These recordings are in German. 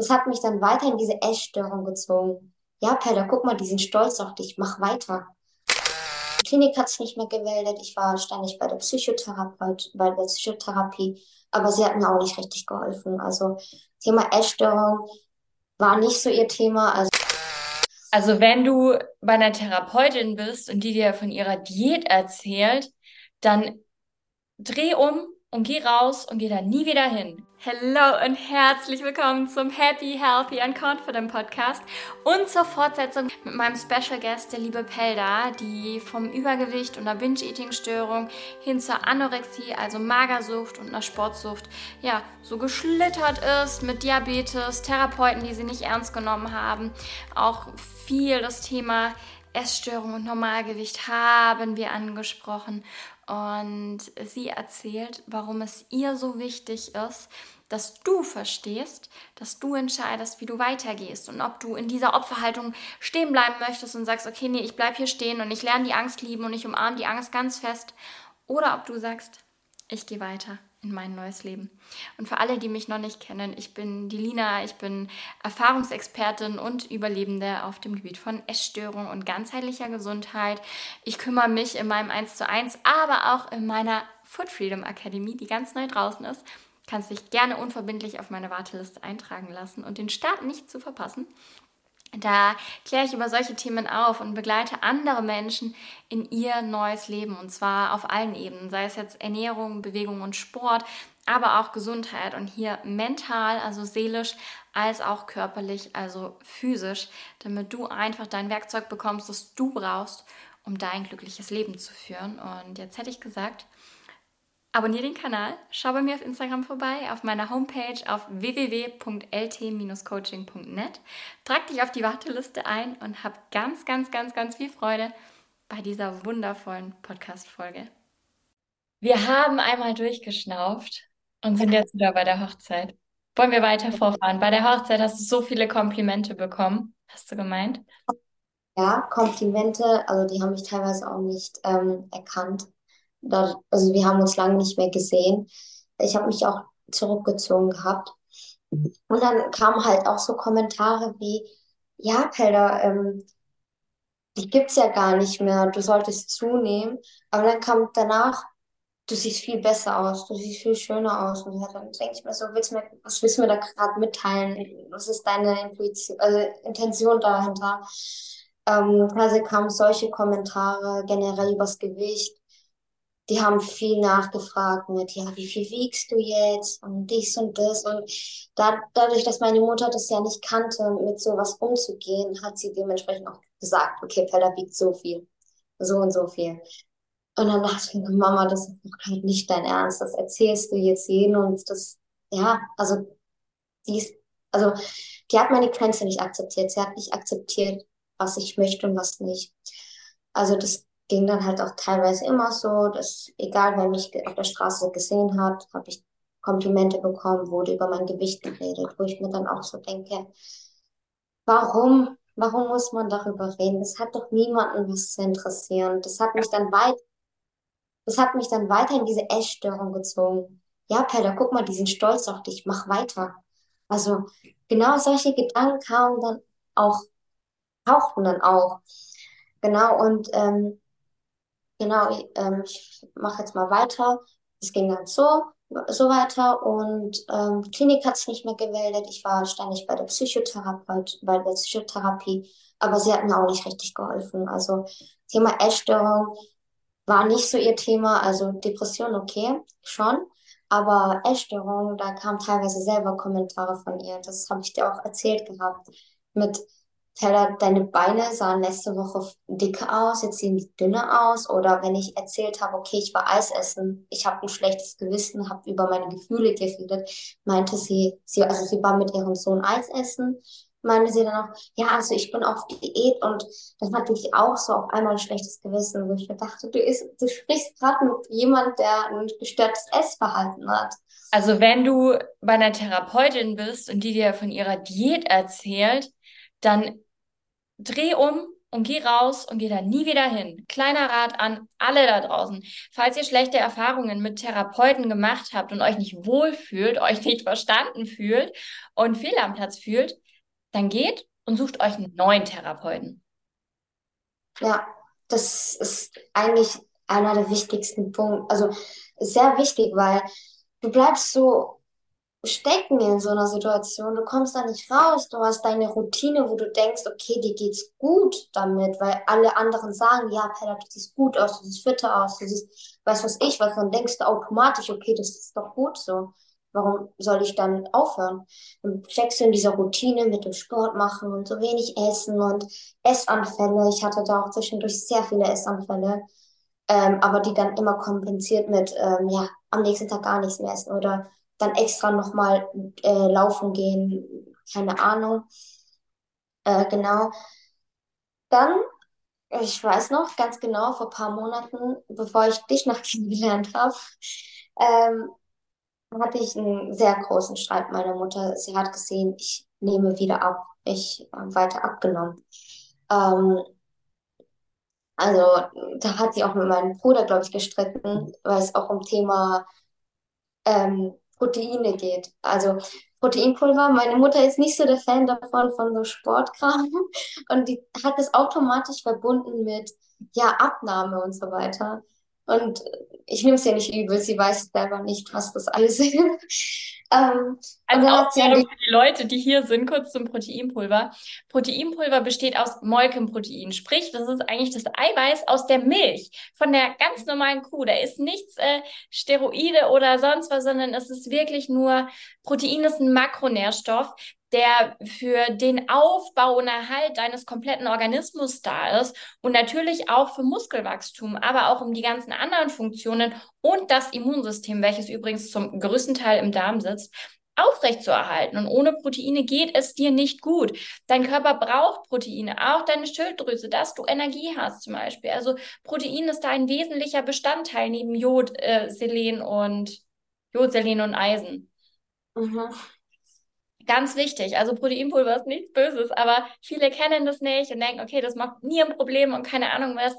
das hat mich dann weiter in diese Essstörung gezogen. Ja, Pella, guck mal, die sind stolz auf dich, mach weiter. Die Klinik hat sich nicht mehr gemeldet. Ich war ständig bei der Psychotherapeut, bei der Psychotherapie, aber sie hat mir auch nicht richtig geholfen. Also Thema Essstörung war nicht so ihr Thema. Also also wenn du bei einer Therapeutin bist und die dir von ihrer Diät erzählt, dann dreh um und geh raus und geh da nie wieder hin. Hallo und herzlich willkommen zum Happy, Healthy and Confident Podcast und zur Fortsetzung mit meinem Special Guest, der liebe Pelda, die vom Übergewicht und einer Binge-Eating-Störung hin zur Anorexie, also Magersucht und einer Sportsucht, ja, so geschlittert ist mit Diabetes, Therapeuten, die sie nicht ernst genommen haben, auch viel das Thema Essstörung und Normalgewicht haben wir angesprochen und sie erzählt, warum es ihr so wichtig ist, dass du verstehst, dass du entscheidest, wie du weitergehst und ob du in dieser Opferhaltung stehen bleiben möchtest und sagst, okay, nee, ich bleibe hier stehen und ich lerne die Angst lieben und ich umarme die Angst ganz fest. Oder ob du sagst, ich gehe weiter in mein neues Leben. Und für alle, die mich noch nicht kennen, ich bin die Lina, ich bin Erfahrungsexpertin und Überlebende auf dem Gebiet von Essstörung und ganzheitlicher Gesundheit. Ich kümmere mich in meinem 1 zu 1, aber auch in meiner Food Freedom Academy, die ganz neu draußen ist. Kannst dich gerne unverbindlich auf meine Warteliste eintragen lassen und den Start nicht zu verpassen. Da kläre ich über solche Themen auf und begleite andere Menschen in ihr neues Leben und zwar auf allen Ebenen, sei es jetzt Ernährung, Bewegung und Sport, aber auch Gesundheit und hier mental, also seelisch, als auch körperlich, also physisch, damit du einfach dein Werkzeug bekommst, das du brauchst, um dein glückliches Leben zu führen. Und jetzt hätte ich gesagt, Abonniere den Kanal, schau bei mir auf Instagram vorbei, auf meiner Homepage auf www.lt-coaching.net. Trag dich auf die Warteliste ein und hab ganz, ganz, ganz, ganz viel Freude bei dieser wundervollen Podcast-Folge. Wir haben einmal durchgeschnauft und sind jetzt wieder bei der Hochzeit. Wollen wir weiter vorfahren? Bei der Hochzeit hast du so viele Komplimente bekommen, hast du gemeint? Ja, Komplimente, also die haben mich teilweise auch nicht ähm, erkannt also wir haben uns lange nicht mehr gesehen. Ich habe mich auch zurückgezogen gehabt. Und dann kamen halt auch so Kommentare wie, ja, Pelda, ähm, die gibt's ja gar nicht mehr, du solltest zunehmen. Aber dann kam danach, du siehst viel besser aus, du siehst viel schöner aus. Und dann denke ich mir so, willst mir, was willst du mir da gerade mitteilen? Was ist deine Intuition, also Intention dahinter? Ähm, also kamen solche Kommentare generell übers Gewicht die haben viel nachgefragt mit, ja, wie viel wiegst du jetzt und dies und das. Und da, dadurch, dass meine Mutter das ja nicht kannte, mit sowas umzugehen, hat sie dementsprechend auch gesagt, okay, Pella wiegt so viel, so und so viel. Und dann dachte ich mir, Mama, das ist doch halt nicht dein Ernst, das erzählst du jetzt jeden und das, ja, also, die ist, also, die hat meine Grenze nicht akzeptiert. Sie hat nicht akzeptiert, was ich möchte und was nicht. Also, das ging dann halt auch teilweise immer so, dass egal wer mich auf der Straße gesehen hat, habe ich Komplimente bekommen, wurde über mein Gewicht geredet, wo ich mir dann auch so denke, warum, warum muss man darüber reden? Das hat doch niemanden was zu interessieren. Das hat mich dann weit, das hat mich dann weiter in diese Essstörung gezogen. Ja, Pella, guck mal, die sind stolz auf dich, mach weiter. Also genau solche Gedanken kamen dann auch, tauchten dann auch. Genau, und ähm, Genau, ähm, ich mache jetzt mal weiter. Es ging dann so, so weiter und ähm, Klinik hat sich nicht mehr gemeldet. Ich war ständig bei der Psychotherapeut, bei der Psychotherapie, aber sie hat mir auch nicht richtig geholfen. Also Thema Essstörung war nicht so ihr Thema. Also Depression okay, schon. Aber Essstörung, da kamen teilweise selber Kommentare von ihr. Das habe ich dir auch erzählt gehabt. Mit Teller, deine Beine sahen letzte Woche dicker aus, jetzt sehen die dünner aus. Oder wenn ich erzählt habe, okay, ich war Eis essen, ich habe ein schlechtes Gewissen, habe über meine Gefühle geredet, meinte sie, sie, also sie war mit ihrem Sohn Eis essen, meinte sie dann auch, ja, also ich bin auf Diät und dann hatte ich auch so auf einmal ein schlechtes Gewissen, wo ich mir dachte, du, ist, du sprichst gerade mit jemand, der ein gestörtes Essverhalten hat. Also wenn du bei einer Therapeutin bist und die dir von ihrer Diät erzählt, dann dreh um und geh raus und geh da nie wieder hin. Kleiner Rat an alle da draußen. Falls ihr schlechte Erfahrungen mit Therapeuten gemacht habt und euch nicht wohlfühlt, euch nicht verstanden fühlt und fehl am Platz fühlt, dann geht und sucht euch einen neuen Therapeuten. Ja, das ist eigentlich einer der wichtigsten Punkte. Also sehr wichtig, weil du bleibst so stecken in so einer Situation. Du kommst da nicht raus. Du hast deine Routine, wo du denkst, okay, dir geht's gut damit, weil alle anderen sagen, ja, Pella, du siehst gut aus, du siehst fitter aus, du siehst, weiß was ich, was dann denkst du automatisch, okay, das ist doch gut so. Warum soll ich dann aufhören? Dann steckst du in dieser Routine mit dem Sport machen und so wenig essen und Essanfälle. Ich hatte da auch zwischendurch sehr viele Essanfälle, ähm, aber die dann immer kompensiert mit, ähm, ja, am nächsten Tag gar nichts mehr essen oder dann extra nochmal äh, laufen gehen, keine Ahnung. Äh, genau. Dann, ich weiß noch ganz genau, vor ein paar Monaten, bevor ich dich noch kennengelernt habe, ähm, hatte ich einen sehr großen Streit mit meiner Mutter. Sie hat gesehen, ich nehme wieder ab. Ich habe weiter abgenommen. Ähm, also da hat sie auch mit meinem Bruder, glaube ich, gestritten, weil es auch um Thema ähm, Proteine geht. Also Proteinpulver, meine Mutter ist nicht so der Fan davon, von so Sportkram. Und die hat es automatisch verbunden mit, ja, Abnahme und so weiter. Und ich nehme es ja nicht übel, sie weiß selber nicht, was das alles ist. ähm, also Aufklärung für die Leute, die hier sind, kurz zum Proteinpulver. Proteinpulver besteht aus Molkenprotein, sprich, das ist eigentlich das Eiweiß aus der Milch, von der ganz normalen Kuh. Da ist nichts äh, Steroide oder sonst was, sondern es ist wirklich nur, Protein ist ein Makronährstoff, der für den Aufbau und Erhalt deines kompletten Organismus da ist und natürlich auch für Muskelwachstum, aber auch um die ganzen anderen Funktionen und das Immunsystem, welches übrigens zum größten Teil im Darm sitzt, aufrechtzuerhalten. Und ohne Proteine geht es dir nicht gut. Dein Körper braucht Proteine, auch deine Schilddrüse, dass du Energie hast zum Beispiel. Also Protein ist da ein wesentlicher Bestandteil neben Jod, äh, Selen und Jod, Selen und Eisen. Mhm. Ganz wichtig. Also Proteinpulver ist nichts Böses, aber viele kennen das nicht und denken, okay, das macht nie ein Problem und keine Ahnung was.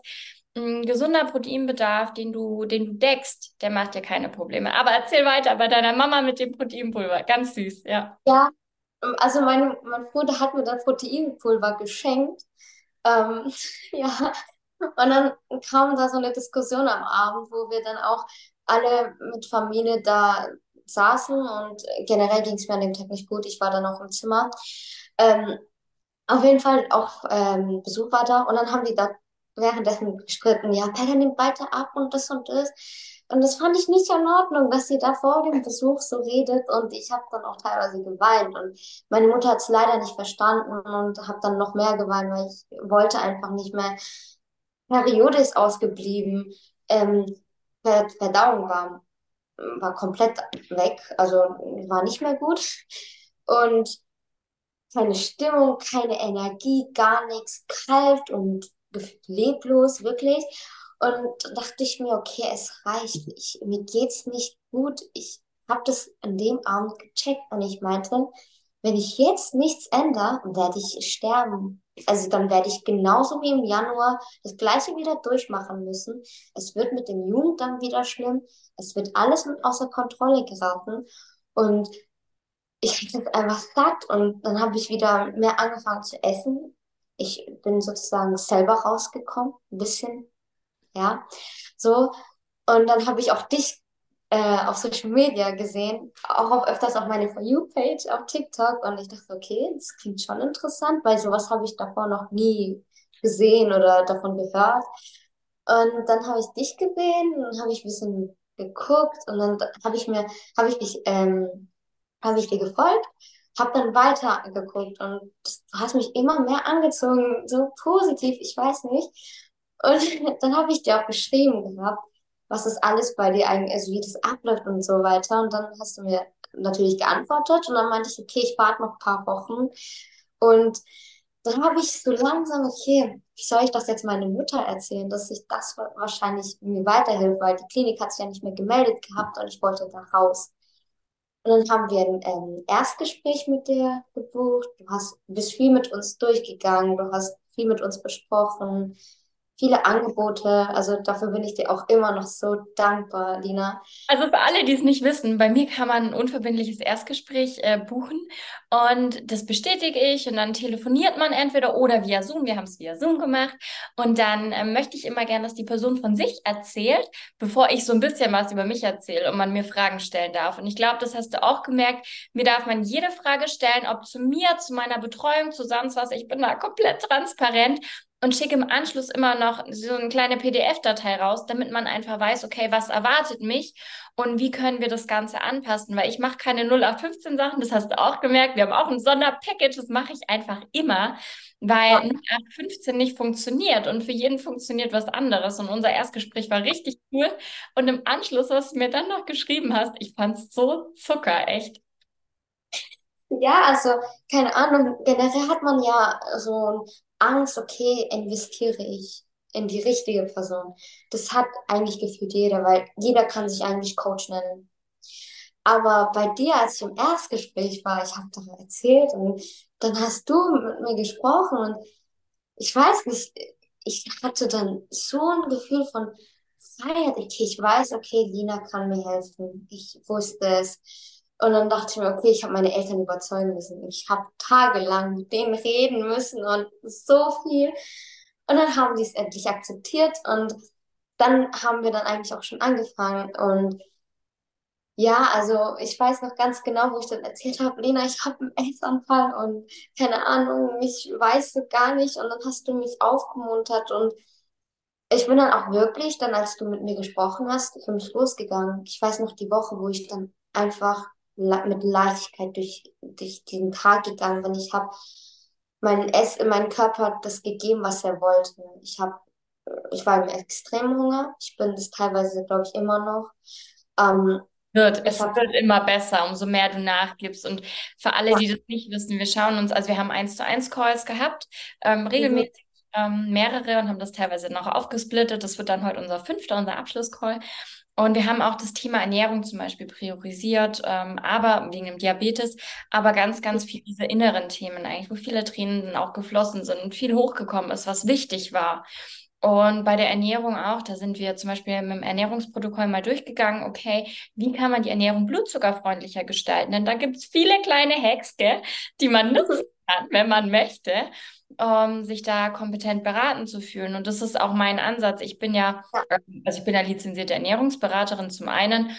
Ein gesunder Proteinbedarf, den du, den du deckst, der macht dir keine Probleme. Aber erzähl weiter bei deiner Mama mit dem Proteinpulver. Ganz süß, ja. Ja, also meine, mein Bruder hat mir das Proteinpulver geschenkt. Ähm, ja, und dann kam da so eine Diskussion am Abend, wo wir dann auch alle mit Familie da saßen und generell ging es mir an dem Tag nicht gut. Ich war dann auch im Zimmer. Ähm, auf jeden Fall auch ähm, Besuch war da und dann haben die da währenddessen gestritten, ja, Pella nimmt weiter ab und das und das. Und das fand ich nicht in Ordnung, dass sie da vor dem Besuch so redet und ich habe dann auch teilweise geweint und meine Mutter hat es leider nicht verstanden und habe dann noch mehr geweint, weil ich wollte einfach nicht mehr. Periode ist ausgeblieben, ähm, Verdauung war war komplett weg, also war nicht mehr gut. Und keine Stimmung, keine Energie, gar nichts, kalt und leblos, wirklich. Und dachte ich mir, okay, es reicht. Ich, mir geht's nicht gut. Ich habe das an dem Abend gecheckt und ich meinte, wenn ich jetzt nichts ändere, werde ich sterben. Also dann werde ich genauso wie im Januar das gleiche wieder durchmachen müssen. Es wird mit dem Jugend dann wieder schlimm. Es wird alles außer Kontrolle geraten. Und ich habe einfach satt und dann habe ich wieder mehr angefangen zu essen. Ich bin sozusagen selber rausgekommen, ein bisschen, ja, so. Und dann habe ich auch dich äh, auf Social Media gesehen, auch auf, öfters auf meine For You-Page auf TikTok und ich dachte, okay, das klingt schon interessant, weil sowas habe ich davor noch nie gesehen oder davon gehört. Und dann habe ich dich gesehen und habe ich ein bisschen geguckt und dann habe ich mir, habe ich dich, ähm, habe ich dir gefolgt, habe dann weiter geguckt und du hast mich immer mehr angezogen, so positiv, ich weiß nicht. Und dann habe ich dir auch geschrieben gehabt, was das alles bei dir eigentlich, also wie das abläuft und so weiter. Und dann hast du mir natürlich geantwortet und dann meinte ich, okay, ich warte noch ein paar Wochen. Und dann habe ich so langsam, okay, wie soll ich das jetzt meiner Mutter erzählen, dass sich das wahrscheinlich mir weiterhilft, weil die Klinik hat sich ja nicht mehr gemeldet gehabt und ich wollte da raus. Und dann haben wir ein ähm, Erstgespräch mit dir gebucht. Du hast, bist viel mit uns durchgegangen. Du hast viel mit uns besprochen, viele Angebote. Also dafür bin ich dir auch immer noch so dankbar, Lina. Also für alle, die es nicht wissen, bei mir kann man ein unverbindliches Erstgespräch äh, buchen und das bestätige ich und dann telefoniert man entweder oder via Zoom. Wir haben es via Zoom gemacht und dann äh, möchte ich immer gerne, dass die Person von sich erzählt, bevor ich so ein bisschen was über mich erzähle und man mir Fragen stellen darf. Und ich glaube, das hast du auch gemerkt. Mir darf man jede Frage stellen, ob zu mir, zu meiner Betreuung, zu sonst was. Ich bin da komplett transparent und schicke im Anschluss immer noch so eine kleine PDF-Datei raus, damit man einfach weiß, okay, was erwartet mich und wie können wir das Ganze anpassen, weil ich mache keine 0815 Sachen, das hast du auch gemerkt, wir haben auch ein Sonderpackage, das mache ich einfach immer, weil 0815 nicht funktioniert und für jeden funktioniert was anderes. Und unser Erstgespräch war richtig cool. Und im Anschluss, was du mir dann noch geschrieben hast, ich fand es so zucker, echt. Ja, also keine Ahnung, generell hat man ja so Angst, okay, investiere ich in die richtige Person. Das hat eigentlich gefühlt jeder, weil jeder kann sich eigentlich Coach nennen. Aber bei dir, als ich im Erstgespräch war, ich habe doch erzählt und dann hast du mit mir gesprochen und ich weiß nicht, ich hatte dann so ein Gefühl von Freiheit. Okay, ich weiß, okay, Lina kann mir helfen. Ich wusste es. Und dann dachte ich mir, okay, ich habe meine Eltern überzeugen müssen. Ich habe tagelang mit denen reden müssen und so viel. Und dann haben die es endlich akzeptiert und dann haben wir dann eigentlich auch schon angefangen. Und ja, also ich weiß noch ganz genau, wo ich dann erzählt habe, Lena, ich habe einen Essanfall und keine Ahnung, mich weißt du gar nicht. Und dann hast du mich aufgemuntert und ich bin dann auch wirklich, dann als du mit mir gesprochen hast, für mich losgegangen. Ich weiß noch die Woche, wo ich dann einfach mit Leichtigkeit durch, durch diesen Tag gegangen bin. Ich habe mein Ess, mein Körper das gegeben, was er wollte. Ich habe, ich war im extremen Hunger. Ich bin das teilweise, glaube ich, immer noch. Ähm, wird. Es hab, wird immer besser, umso mehr du nachgibst. Und für alle, die das nicht wissen, wir schauen uns, also wir haben eins zu eins Calls gehabt, ähm, regelmäßig ähm, mehrere und haben das teilweise noch aufgesplittet. Das wird dann heute unser fünfter, unser Abschlusscall. Und wir haben auch das Thema Ernährung zum Beispiel priorisiert, ähm, aber wegen dem Diabetes, aber ganz, ganz viel diese inneren Themen eigentlich, wo viele Tränen dann auch geflossen sind und viel hochgekommen ist, was wichtig war. Und bei der Ernährung auch, da sind wir zum Beispiel mit dem Ernährungsprotokoll mal durchgegangen, okay, wie kann man die Ernährung blutzuckerfreundlicher gestalten? Denn da gibt es viele kleine Hacks, gell, die man nutzen kann, wenn man möchte um sich da kompetent beraten zu fühlen. Und das ist auch mein Ansatz. Ich bin ja, ähm, also ich bin ja lizenzierte Ernährungsberaterin zum einen,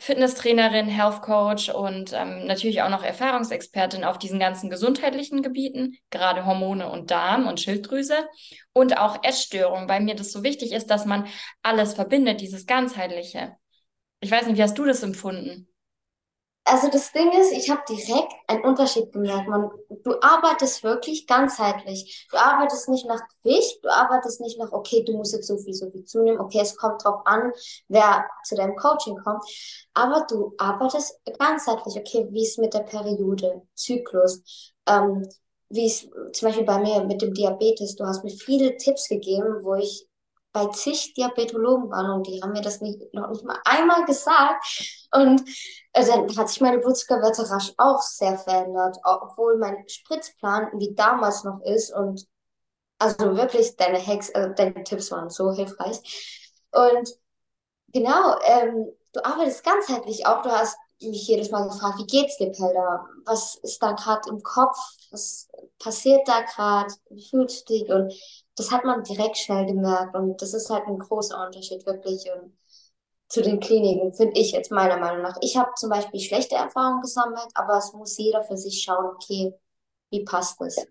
Fitnesstrainerin, Health Coach und ähm, natürlich auch noch Erfahrungsexpertin auf diesen ganzen gesundheitlichen Gebieten, gerade Hormone und Darm und Schilddrüse und auch Essstörungen, weil mir das so wichtig ist, dass man alles verbindet, dieses ganzheitliche. Ich weiß nicht, wie hast du das empfunden? Also das Ding ist, ich habe direkt einen Unterschied gemerkt. Man, du arbeitest wirklich ganzheitlich. Du arbeitest nicht nach Gewicht, du arbeitest nicht nach, okay, du musst jetzt so viel, so viel zunehmen. Okay, es kommt drauf an, wer zu deinem Coaching kommt. Aber du arbeitest ganzheitlich. Okay, wie ist mit der Periode, Zyklus, ähm, wie es zum Beispiel bei mir mit dem Diabetes. Du hast mir viele Tipps gegeben, wo ich bei zig Diabetologen waren und die haben mir das nicht, noch nicht mal einmal gesagt. Und äh, dann hat sich meine Blutzuckerwerte rasch auch sehr verändert, obwohl mein Spritzplan wie damals noch ist. Und also wirklich, deine Hacks, äh, deine Tipps waren so hilfreich. Und genau, ähm, du arbeitest ganzheitlich auch. Du hast mich jedes Mal gefragt, wie geht's dir, Pelda? Was ist da gerade im Kopf? Was passiert da gerade? Wie fühlst du dich? Und das hat man direkt schnell gemerkt und das ist halt ein großer Unterschied wirklich und zu den Kliniken, finde ich jetzt meiner Meinung nach. Ich habe zum Beispiel schlechte Erfahrungen gesammelt, aber es muss jeder für sich schauen, okay, wie passt das?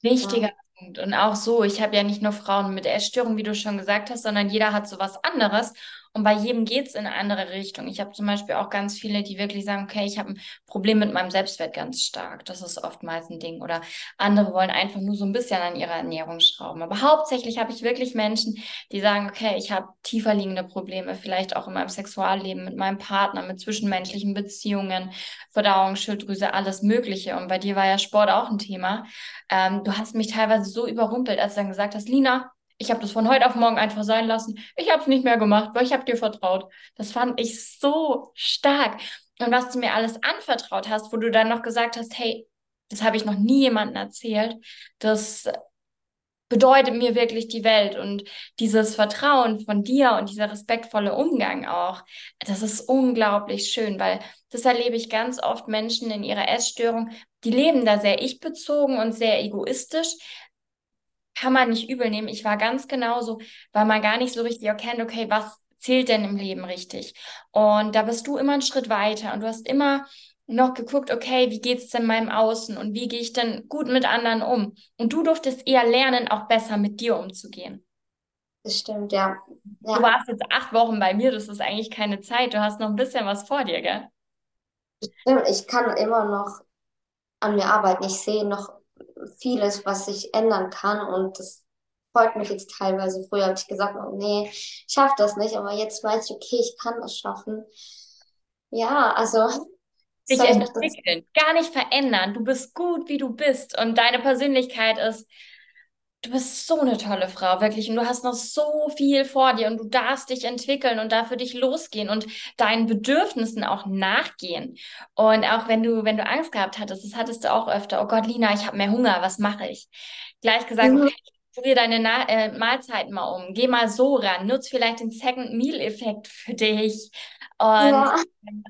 Wichtiger ja. Punkt. Und auch so, ich habe ja nicht nur Frauen mit Essstörungen, wie du schon gesagt hast, sondern jeder hat so was anderes. Und bei jedem geht es in eine andere Richtung. Ich habe zum Beispiel auch ganz viele, die wirklich sagen, okay, ich habe ein Problem mit meinem Selbstwert ganz stark. Das ist oftmals ein Ding. Oder andere wollen einfach nur so ein bisschen an ihrer Ernährung schrauben. Aber hauptsächlich habe ich wirklich Menschen, die sagen, okay, ich habe tiefer liegende Probleme, vielleicht auch in meinem Sexualleben, mit meinem Partner, mit zwischenmenschlichen Beziehungen, Verdauung, Schilddrüse, alles Mögliche. Und bei dir war ja Sport auch ein Thema. Ähm, du hast mich teilweise so überrumpelt, als du dann gesagt hast, Lina, ich habe das von heute auf morgen einfach sein lassen. Ich habe es nicht mehr gemacht, weil ich habe dir vertraut. Das fand ich so stark. Und was du mir alles anvertraut hast, wo du dann noch gesagt hast, hey, das habe ich noch nie jemandem erzählt, das bedeutet mir wirklich die Welt und dieses Vertrauen von dir und dieser respektvolle Umgang auch, das ist unglaublich schön, weil das erlebe ich ganz oft Menschen in ihrer Essstörung, die leben da sehr ich-bezogen und sehr egoistisch. Kann man nicht übel nehmen. Ich war ganz genauso, weil man gar nicht so richtig erkennt, okay, was zählt denn im Leben richtig? Und da bist du immer einen Schritt weiter und du hast immer noch geguckt, okay, wie geht es denn meinem Außen und wie gehe ich denn gut mit anderen um? Und du durftest eher lernen, auch besser mit dir umzugehen. Das stimmt, ja. ja. Du warst jetzt acht Wochen bei mir, das ist eigentlich keine Zeit. Du hast noch ein bisschen was vor dir, gell? Stimmt, ich kann immer noch an mir arbeiten. Ich sehe noch vieles, was ich ändern kann und das freut mich jetzt teilweise. Früher habe ich gesagt, oh, nee, ich schaffe das nicht, aber jetzt weiß ich, okay, ich kann das schaffen. Ja, also dich entwickeln, gar nicht verändern. Du bist gut, wie du bist und deine Persönlichkeit ist, du bist so eine tolle Frau, wirklich. Und du hast noch so viel vor dir und du darfst dich entwickeln und dafür dich losgehen und deinen Bedürfnissen auch nachgehen. Und auch wenn du, wenn du Angst gehabt hattest, das hattest du auch öfter, oh Gott, Lina, ich habe mehr Hunger, was mache ich? Gleich gesagt, mhm. okay, Probier deine Na äh, Mahlzeiten mal um. Geh mal so ran. Nutz vielleicht den Second Meal-Effekt für dich. Und ja.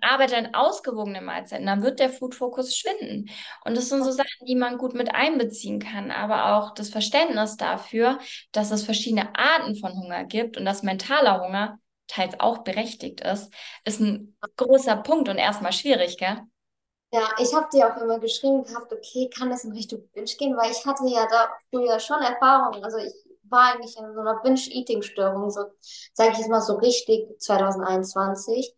arbeite an ausgewogenen Mahlzeiten. Dann wird der Food-Fokus schwinden. Und das sind so Sachen, die man gut mit einbeziehen kann. Aber auch das Verständnis dafür, dass es verschiedene Arten von Hunger gibt und dass mentaler Hunger teils auch berechtigt ist, ist ein großer Punkt und erstmal schwierig, gell? Ja, ich habe dir auch immer geschrieben gehabt, okay, kann das in Richtung Binge gehen, weil ich hatte ja da früher schon Erfahrungen. Also ich war eigentlich in so einer Binge-Eating-Störung, so sage ich jetzt mal so richtig 2021.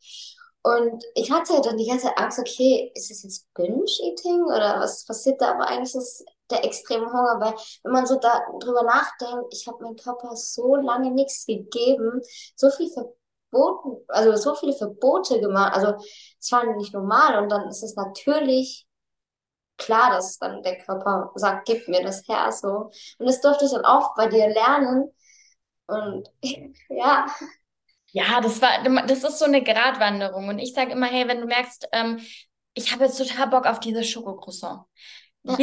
Und ich hatte dann die ganze Zeit Angst, okay, ist es jetzt Binge-Eating oder was passiert da? Aber eigentlich ist der extreme Hunger, weil wenn man so da drüber nachdenkt, ich habe meinem Körper so lange nichts gegeben, so viel ver verboten, also so viele Verbote gemacht. Also es war nicht normal und dann ist es natürlich klar, dass dann der Körper sagt, gib mir das her so. Und das durfte ich dann auch bei dir lernen. Und ja. Ja, das war, das ist so eine Gratwanderung. Und ich sage immer, hey, wenn du merkst, ähm, ich habe jetzt total Bock auf dieses Schokocroissant. Ja.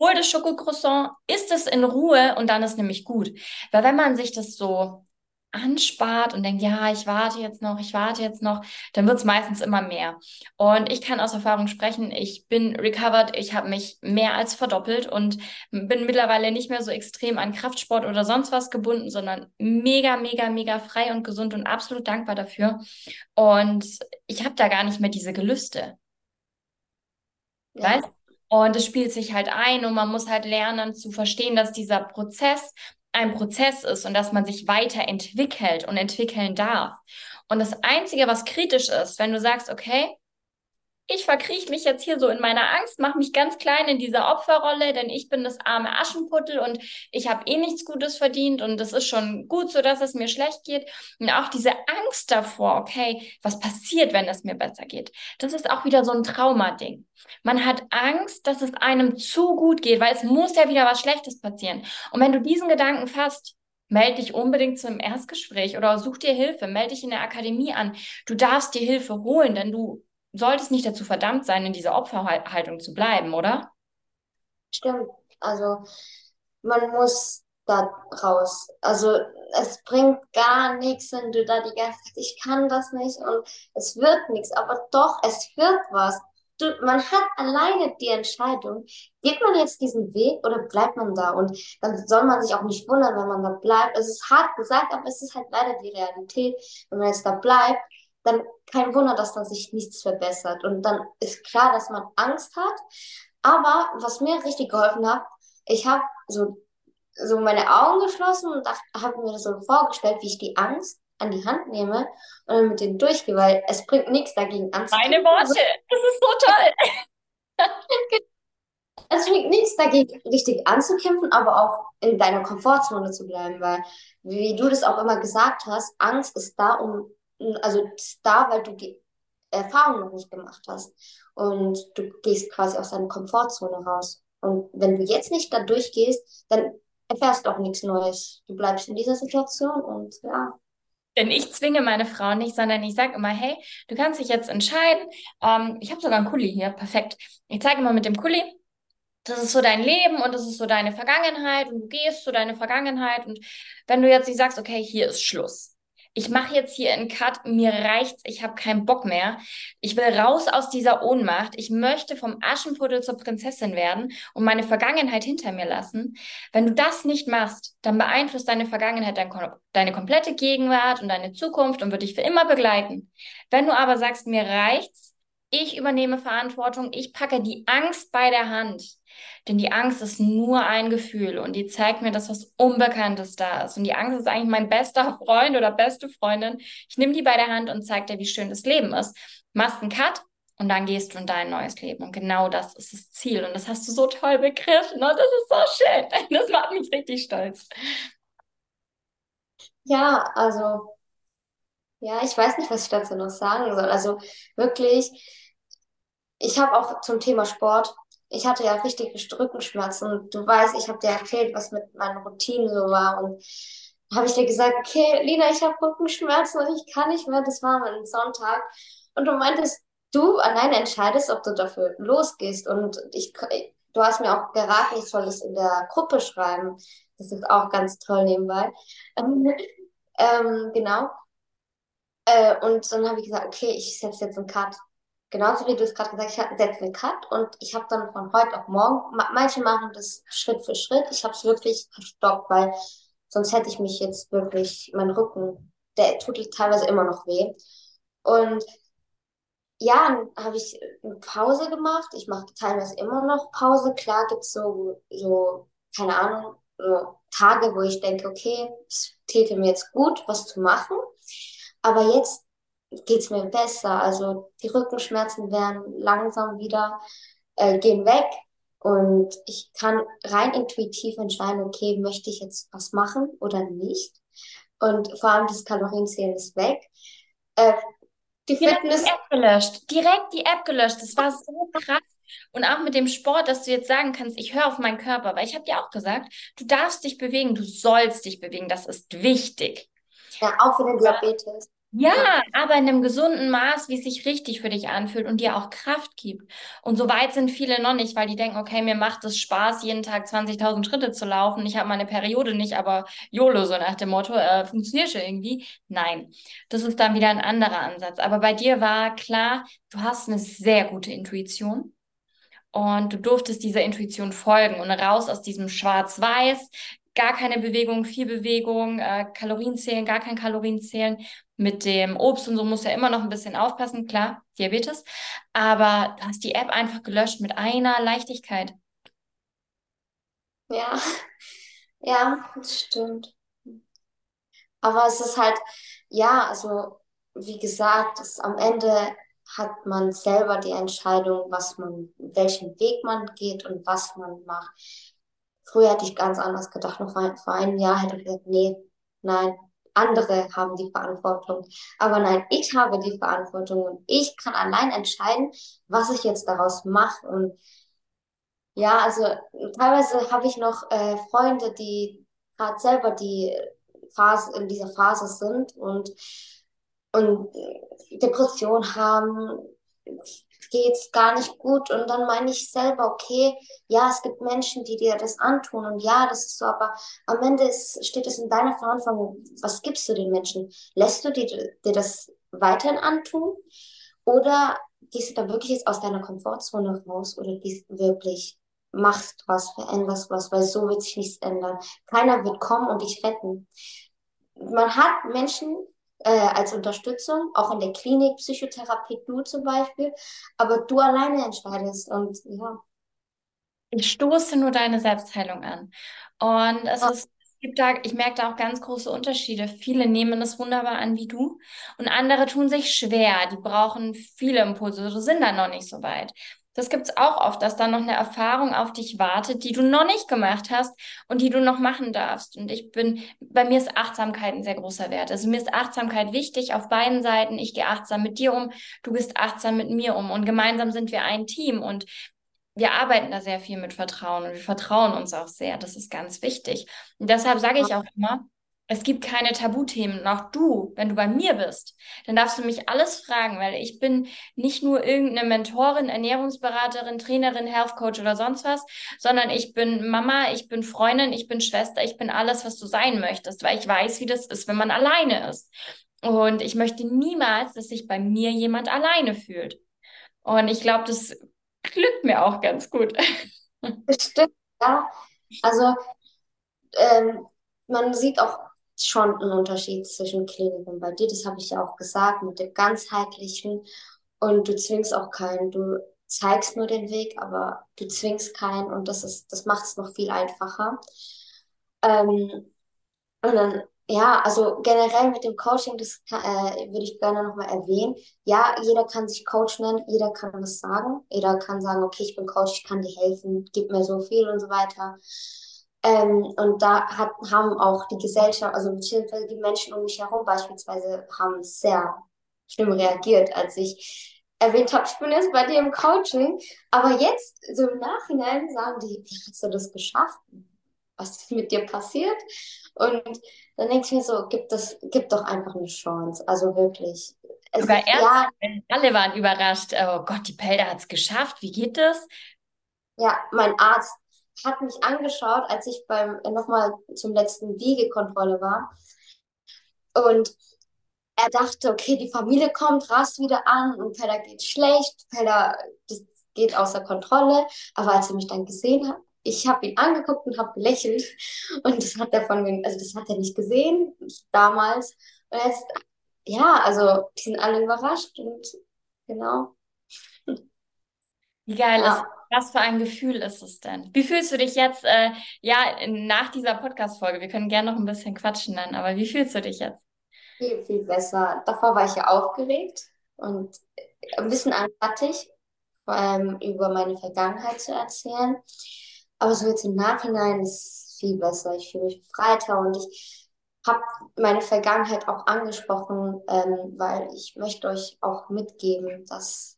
hol das Schokocroissant, isst es in Ruhe und dann ist nämlich gut. Weil wenn man sich das so anspart und denkt, ja, ich warte jetzt noch, ich warte jetzt noch, dann wird es meistens immer mehr. Und ich kann aus Erfahrung sprechen, ich bin recovered, ich habe mich mehr als verdoppelt und bin mittlerweile nicht mehr so extrem an Kraftsport oder sonst was gebunden, sondern mega, mega, mega frei und gesund und absolut dankbar dafür. Und ich habe da gar nicht mehr diese Gelüste. Ja. Weißt? Und es spielt sich halt ein und man muss halt lernen zu verstehen, dass dieser Prozess ein Prozess ist und dass man sich weiterentwickelt und entwickeln darf. Und das Einzige, was kritisch ist, wenn du sagst, okay, ich verkrieche mich jetzt hier so in meiner Angst, mache mich ganz klein in dieser Opferrolle, denn ich bin das arme Aschenputtel und ich habe eh nichts Gutes verdient und es ist schon gut so, dass es mir schlecht geht. Und auch diese Angst davor, okay, was passiert, wenn es mir besser geht? Das ist auch wieder so ein Traumading. Man hat Angst, dass es einem zu gut geht, weil es muss ja wieder was Schlechtes passieren. Und wenn du diesen Gedanken fasst, Melde dich unbedingt zum Erstgespräch oder such dir Hilfe, melde dich in der Akademie an. Du darfst dir Hilfe holen, denn du solltest nicht dazu verdammt sein, in dieser Opferhaltung zu bleiben, oder? Stimmt. Also man muss da raus. Also es bringt gar nichts, wenn du da die ganze Zeit, ich kann das nicht und es wird nichts, aber doch, es wird was. Du, man hat alleine die Entscheidung, geht man jetzt diesen Weg oder bleibt man da? Und dann soll man sich auch nicht wundern, wenn man da bleibt. Es ist hart gesagt, aber es ist halt leider die Realität. Wenn man jetzt da bleibt, dann kein Wunder, dass da sich nichts verbessert. Und dann ist klar, dass man Angst hat. Aber was mir richtig geholfen hat, ich habe so, so meine Augen geschlossen und habe mir das so vorgestellt, wie ich die Angst an die Hand nehme und dann mit denen durchgehe, weil es bringt nichts dagegen anzukämpfen. Meine Worte, das ist so toll. es bringt nichts dagegen, richtig anzukämpfen, aber auch in deiner Komfortzone zu bleiben, weil, wie du das auch immer gesagt hast, Angst ist da, um also da, weil du die Erfahrung noch nicht gemacht hast. Und du gehst quasi aus deiner Komfortzone raus. Und wenn du jetzt nicht da durchgehst, dann erfährst du auch nichts Neues. Du bleibst in dieser Situation und ja. Denn ich zwinge meine Frau nicht, sondern ich sage immer, hey, du kannst dich jetzt entscheiden. Ähm, ich habe sogar einen Kuli hier, perfekt. Ich zeige immer mit dem Kuli, das ist so dein Leben und das ist so deine Vergangenheit und du gehst zu deine Vergangenheit und wenn du jetzt nicht sagst, okay, hier ist Schluss. Ich mache jetzt hier einen Cut, mir reicht's, ich habe keinen Bock mehr. Ich will raus aus dieser Ohnmacht. Ich möchte vom Aschenputtel zur Prinzessin werden und meine Vergangenheit hinter mir lassen. Wenn du das nicht machst, dann beeinflusst deine Vergangenheit dein, deine komplette Gegenwart und deine Zukunft und wird dich für immer begleiten. Wenn du aber sagst, mir reicht's, ich übernehme Verantwortung, ich packe die Angst bei der Hand, denn die Angst ist nur ein Gefühl und die zeigt mir, dass was Unbekanntes da ist. Und die Angst ist eigentlich mein bester Freund oder beste Freundin. Ich nehme die bei der Hand und zeige dir, wie schön das Leben ist. Machst einen Cut und dann gehst du in dein neues Leben. Und genau das ist das Ziel. Und das hast du so toll begriffen. Und das ist so schön. Das macht mich richtig stolz. Ja, also, ja, ich weiß nicht, was ich dazu noch sagen soll. Also wirklich, ich habe auch zum Thema Sport ich hatte ja richtige Rückenschmerzen du weißt, ich habe dir erzählt, was mit meinen Routinen so war und habe ich dir gesagt, okay, Lina, ich habe Rückenschmerzen und ich kann nicht mehr. Das war am Sonntag und du meintest, du alleine entscheidest, ob du dafür losgehst und ich, du hast mir auch geraten, ich soll es in der Gruppe schreiben. Das ist auch ganz toll nebenbei. ähm, genau. Äh, und dann habe ich gesagt, okay, ich setze jetzt einen Cut genauso wie du es gerade gesagt hast, ich setze einen Cut und ich habe dann von heute auf morgen, manche machen das Schritt für Schritt, ich habe es wirklich verstoppt, weil sonst hätte ich mich jetzt wirklich, mein Rücken, der tut teilweise immer noch weh. Und ja, dann habe ich eine Pause gemacht. Ich mache teilweise immer noch Pause. Klar gibt es so, so, keine Ahnung, so Tage, wo ich denke, okay, es täte mir jetzt gut, was zu machen. Aber jetzt geht es mir besser. Also die Rückenschmerzen werden langsam wieder, äh, gehen weg und ich kann rein intuitiv entscheiden, okay, möchte ich jetzt was machen oder nicht. Und vor allem das Kalorienzählen ist weg. Äh, die Direkt Fitness. Die App gelöscht. Direkt die App gelöscht. Das war so krass. Und auch mit dem Sport, dass du jetzt sagen kannst, ich höre auf meinen Körper, weil ich habe dir auch gesagt, du darfst dich bewegen, du sollst dich bewegen, das ist wichtig. Ja, auch für den Diabetes. Ja, aber in einem gesunden Maß, wie es sich richtig für dich anfühlt und dir auch Kraft gibt. Und so weit sind viele noch nicht, weil die denken, okay, mir macht es Spaß, jeden Tag 20.000 Schritte zu laufen. Ich habe meine Periode nicht, aber YOLO, so nach dem Motto, äh, funktioniert schon irgendwie. Nein, das ist dann wieder ein anderer Ansatz. Aber bei dir war klar, du hast eine sehr gute Intuition. Und du durftest dieser Intuition folgen und raus aus diesem Schwarz-Weiß, gar keine Bewegung, viel Bewegung, äh, Kalorien zählen, gar kein Kalorien zählen. Mit dem Obst und so muss ja immer noch ein bisschen aufpassen, klar, Diabetes. Aber du hast die App einfach gelöscht mit einer Leichtigkeit. Ja, ja, das stimmt. Aber es ist halt, ja, also wie gesagt, es, am Ende hat man selber die Entscheidung, was man, welchen Weg man geht und was man macht. Früher hätte ich ganz anders gedacht. Noch vor, vor einem Jahr hätte ich gesagt, nee, nein, andere haben die Verantwortung. Aber nein, ich habe die Verantwortung und ich kann allein entscheiden, was ich jetzt daraus mache. Und ja, also teilweise habe ich noch äh, Freunde, die gerade selber die Phase, in dieser Phase sind und, und Depression haben, geht's gar nicht gut. Und dann meine ich selber, okay, ja, es gibt Menschen, die dir das antun. Und ja, das ist so, aber am Ende ist, steht es in deiner Verantwortung. Was gibst du den Menschen? Lässt du dir, dir das weiterhin antun? Oder gehst du da wirklich jetzt aus deiner Komfortzone raus oder gehst wirklich machst was, veränderst was, weil so wird sich nichts ändern. Keiner wird kommen und dich retten. Man hat Menschen, äh, als Unterstützung, auch in der Klinik, Psychotherapie, du zum Beispiel, aber du alleine entscheidest und ja. Ich stoße nur deine Selbstheilung an. Und es ja. ist gibt da, ich merke da auch ganz große Unterschiede. Viele nehmen das wunderbar an wie du und andere tun sich schwer. Die brauchen viele Impulse, sind da noch nicht so weit. Das gibt es auch oft, dass da noch eine Erfahrung auf dich wartet, die du noch nicht gemacht hast und die du noch machen darfst. Und ich bin, bei mir ist Achtsamkeit ein sehr großer Wert. Also mir ist Achtsamkeit wichtig auf beiden Seiten. Ich gehe achtsam mit dir um, du gehst achtsam mit mir um und gemeinsam sind wir ein Team und wir arbeiten da sehr viel mit Vertrauen und wir vertrauen uns auch sehr. Das ist ganz wichtig. Und deshalb sage ich auch immer, Es gibt keine Tabuthemen. Auch du, wenn du bei mir bist, dann darfst du mich alles fragen, weil ich bin nicht nur irgendeine Mentorin, Ernährungsberaterin, Trainerin, Health Coach oder sonst was, sondern ich bin Mama, ich bin Freundin, ich bin Schwester, ich bin alles, was du sein möchtest, weil ich weiß, wie das ist, wenn man alleine ist. Und ich möchte niemals, dass sich bei mir jemand alleine fühlt. Und ich glaube, das glückt mir auch ganz gut. Bestimmt, ja. Also ähm, man sieht auch schon einen Unterschied zwischen Klinik und bei dir. Das habe ich ja auch gesagt mit dem ganzheitlichen. Und du zwingst auch keinen. Du zeigst nur den Weg, aber du zwingst keinen und das ist, das macht es noch viel einfacher. Ähm, und dann, ja, also generell mit dem Coaching, das äh, würde ich gerne nochmal erwähnen. Ja, jeder kann sich Coach nennen, jeder kann was sagen. Jeder kann sagen, okay, ich bin Coach, ich kann dir helfen, gib mir so viel und so weiter. Ähm, und da hat, haben auch die Gesellschaft, also beziehungsweise die Menschen um mich herum beispielsweise, haben sehr schlimm reagiert, als ich erwähnt habe, ich bin jetzt bei dir im Coaching. Aber jetzt, so im Nachhinein, sagen die, wie hast du das geschafft? Was ist mit dir passiert? Und dann denke ich mir so, gibt das, gibt doch einfach eine Chance. Also wirklich. Es, Sogar ja, alle waren überrascht. Oh Gott, die Pelder hat es geschafft. Wie geht das? Ja, mein Arzt hat mich angeschaut, als ich beim äh, nochmal zum letzten Wiegekontrolle war. Und er dachte, okay, die Familie kommt, rast wieder an und Pella geht schlecht, Pella das geht außer Kontrolle. Aber als er mich dann gesehen hat, ich habe ihn angeguckt und habe gelächelt und das hat er von mir, also das hat er nicht gesehen damals. Und jetzt, ja, also die sind alle überrascht und genau. Wie geil ja. ist was für ein Gefühl ist es denn? Wie fühlst du dich jetzt, äh, ja, nach dieser Podcast-Folge? Wir können gerne noch ein bisschen quatschen dann, aber wie fühlst du dich jetzt? Viel, viel besser. Davor war ich ja aufgeregt und ein bisschen anfertig, vor allem über meine Vergangenheit zu erzählen. Aber so jetzt im Nachhinein ist es viel besser. Ich fühle mich befreiter und ich habe meine Vergangenheit auch angesprochen, ähm, weil ich möchte euch auch mitgeben, dass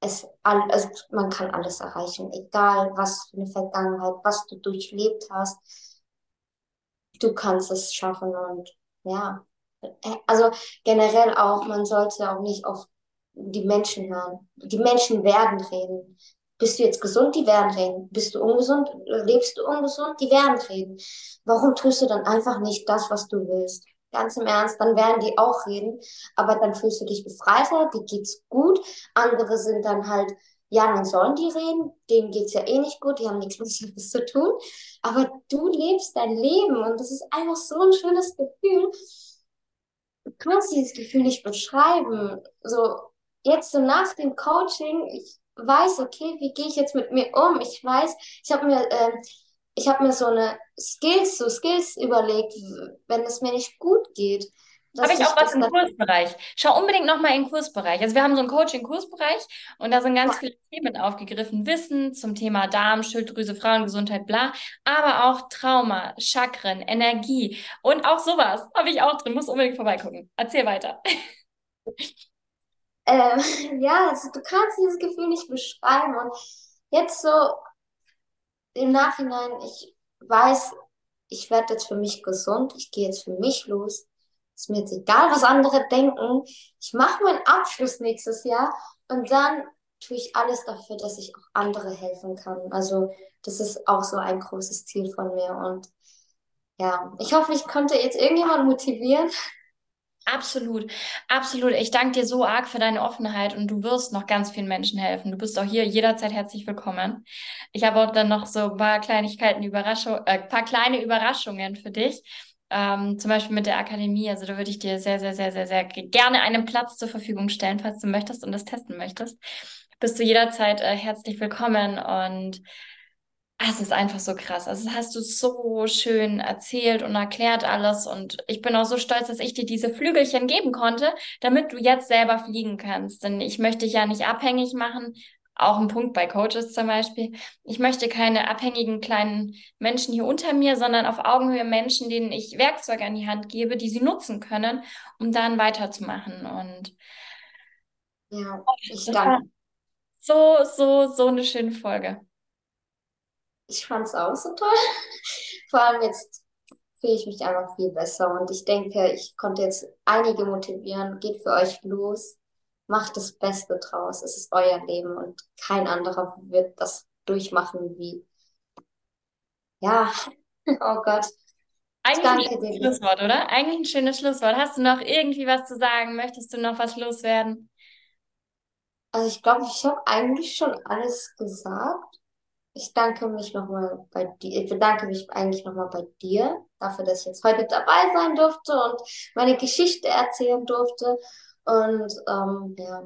es also man kann alles erreichen, egal was für eine Vergangenheit, was du durchlebt hast. Du kannst es schaffen und ja, also generell auch, man sollte auch nicht auf die Menschen hören. Die Menschen werden reden. Bist du jetzt gesund? Die werden reden. Bist du ungesund? Lebst du ungesund? Die werden reden. Warum tust du dann einfach nicht das, was du willst? Ganz im Ernst, dann werden die auch reden, aber dann fühlst du dich befreiter, dir geht's gut. Andere sind dann halt, ja, dann sollen die reden, denen geht's ja eh nicht gut, die haben nichts Besseres zu tun, aber du lebst dein Leben und das ist einfach so ein schönes Gefühl. Du kannst dieses Gefühl nicht beschreiben. So, jetzt so nach dem Coaching, ich weiß, okay, wie gehe ich jetzt mit mir um? Ich weiß, ich habe mir äh, ich habe mir so eine Skills, so Skills überlegt, wenn es mir nicht gut geht. Habe ich auch was im Kursbereich. Schau unbedingt nochmal in den Kursbereich. Also wir haben so einen Coaching-Kursbereich und da sind ganz viele Themen aufgegriffen. Wissen zum Thema Darm, Schilddrüse, Frauengesundheit, bla. Aber auch Trauma, Chakren, Energie und auch sowas habe ich auch drin. Muss unbedingt vorbeigucken. Erzähl weiter. Ähm, ja, also du kannst dieses Gefühl nicht beschreiben. Und jetzt so im Nachhinein, ich weiß, ich werde jetzt für mich gesund, ich gehe jetzt für mich los. Ist mir jetzt egal, was andere denken. Ich mache meinen Abschluss nächstes Jahr und dann tue ich alles dafür, dass ich auch andere helfen kann. Also das ist auch so ein großes Ziel von mir und ja, ich hoffe, ich konnte jetzt irgendjemand motivieren, Absolut, absolut. Ich danke dir so arg für deine Offenheit und du wirst noch ganz vielen Menschen helfen. Du bist auch hier jederzeit herzlich willkommen. Ich habe auch dann noch so ein paar Kleinigkeiten, Überraschung, äh, paar kleine Überraschungen für dich. Ähm, zum Beispiel mit der Akademie. Also da würde ich dir sehr, sehr, sehr, sehr, sehr gerne einen Platz zur Verfügung stellen, falls du möchtest und das testen möchtest. Bist du jederzeit äh, herzlich willkommen und es ist einfach so krass. Also das hast du so schön erzählt und erklärt alles. Und ich bin auch so stolz, dass ich dir diese Flügelchen geben konnte, damit du jetzt selber fliegen kannst. Denn ich möchte dich ja nicht abhängig machen. Auch ein Punkt bei Coaches zum Beispiel. Ich möchte keine abhängigen kleinen Menschen hier unter mir, sondern auf Augenhöhe Menschen, denen ich Werkzeuge an die Hand gebe, die sie nutzen können, um dann weiterzumachen. Und ja, ich danke. So, so, so eine schöne Folge ich fand es auch so toll. Vor allem jetzt fühle ich mich einfach viel besser. Und ich denke, ich konnte jetzt einige motivieren. Geht für euch los. Macht das Beste draus. Es ist euer Leben und kein anderer wird das durchmachen wie. Ja, oh Gott. Eigentlich ein schönes Schlusswort, oder? Eigentlich ein schönes Schlusswort. Hast du noch irgendwie was zu sagen? Möchtest du noch was loswerden? Also ich glaube, ich habe eigentlich schon alles gesagt. Ich danke mich nochmal bei dir. Ich bedanke mich eigentlich nochmal bei dir dafür, dass ich jetzt heute dabei sein durfte und meine Geschichte erzählen durfte. Und ähm, ja,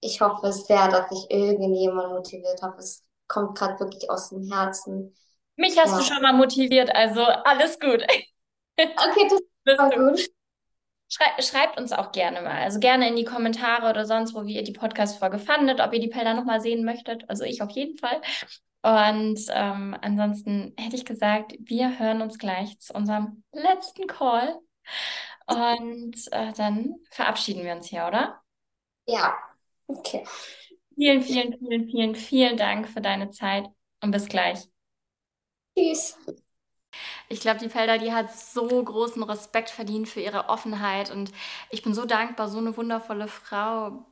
ich hoffe sehr, dass ich irgendjemand motiviert habe. Es kommt gerade wirklich aus dem Herzen. Mich hast ja. du schon mal motiviert, also alles gut. Okay, das war gut. Schrei schreibt uns auch gerne mal. Also gerne in die Kommentare oder sonst wo, wie ihr die Podcast-Folge fandet, ob ihr die Pelder nochmal sehen möchtet. Also ich auf jeden Fall. Und ähm, ansonsten hätte ich gesagt, wir hören uns gleich zu unserem letzten Call. Und äh, dann verabschieden wir uns hier, oder? Ja, okay. Vielen, vielen, vielen, vielen, vielen Dank für deine Zeit und bis gleich. Tschüss. Ich glaube, die Felder, die hat so großen Respekt verdient für ihre Offenheit und ich bin so dankbar, so eine wundervolle Frau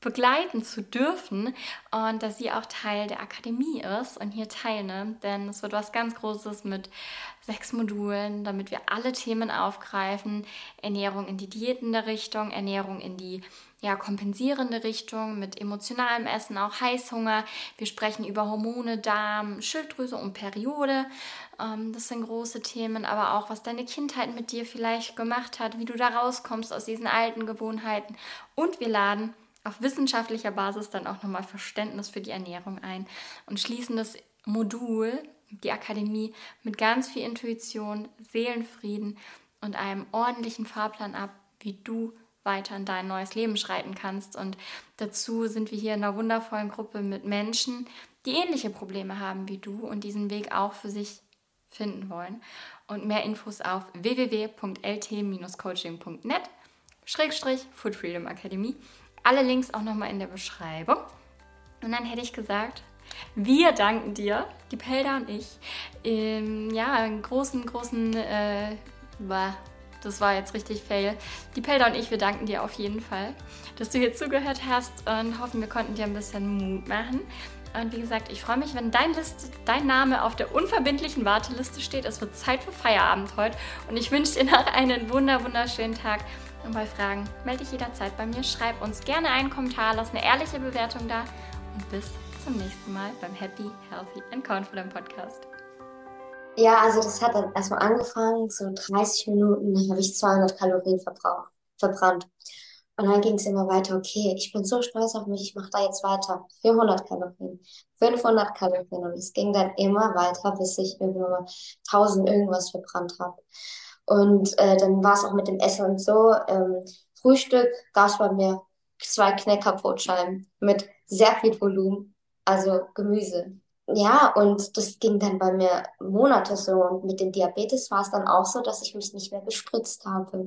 begleiten zu dürfen und dass sie auch Teil der Akademie ist und hier teilnimmt, denn es wird was ganz Großes mit sechs Modulen, damit wir alle Themen aufgreifen. Ernährung in die diätende Richtung, Ernährung in die ja, kompensierende Richtung mit emotionalem Essen, auch Heißhunger. Wir sprechen über Hormone, Darm, Schilddrüse und Periode. Ähm, das sind große Themen, aber auch, was deine Kindheit mit dir vielleicht gemacht hat, wie du da rauskommst aus diesen alten Gewohnheiten. Und wir laden auf wissenschaftlicher Basis dann auch nochmal Verständnis für die Ernährung ein und schließen das Modul, die Akademie, mit ganz viel Intuition, Seelenfrieden und einem ordentlichen Fahrplan ab, wie du weiter in dein neues Leben schreiten kannst. Und dazu sind wir hier in einer wundervollen Gruppe mit Menschen, die ähnliche Probleme haben wie du und diesen Weg auch für sich finden wollen. Und mehr Infos auf www.lt-coaching.net Schrägstrich Food Freedom Academy. Alle Links auch nochmal in der Beschreibung. Und dann hätte ich gesagt, wir danken dir, die Pelda und ich, ähm, ja, einen großen, großen, äh, das war jetzt richtig fail. Die Pelda und ich, wir danken dir auf jeden Fall, dass du hier zugehört hast und hoffen, wir konnten dir ein bisschen Mut machen. Und wie gesagt, ich freue mich, wenn dein, Liste, dein Name auf der unverbindlichen Warteliste steht. Es wird Zeit für Feierabend heute. Und ich wünsche dir noch einen wunder, wunderschönen Tag. Und bei Fragen melde dich jederzeit bei mir. Schreib uns gerne einen Kommentar, lass eine ehrliche Bewertung da. Und bis zum nächsten Mal beim Happy, Healthy and Confident Podcast. Ja, also das hat dann erstmal angefangen, so 30 Minuten, habe ich 200 Kalorien verbraucht, verbrannt. Und dann ging es immer weiter, okay, ich bin so stolz auf mich, ich mache da jetzt weiter. 400 Kalorien, 500 Kalorien. Und es ging dann immer weiter, bis ich irgendwann mal 1000 irgendwas verbrannt habe. Und äh, dann war es auch mit dem Essen und so. Ähm, Frühstück gab es bei mir zwei Knäckerbrotscheiben mit sehr viel Volumen, also Gemüse. Ja, und das ging dann bei mir Monate so. Und mit dem Diabetes war es dann auch so, dass ich mich nicht mehr gespritzt habe.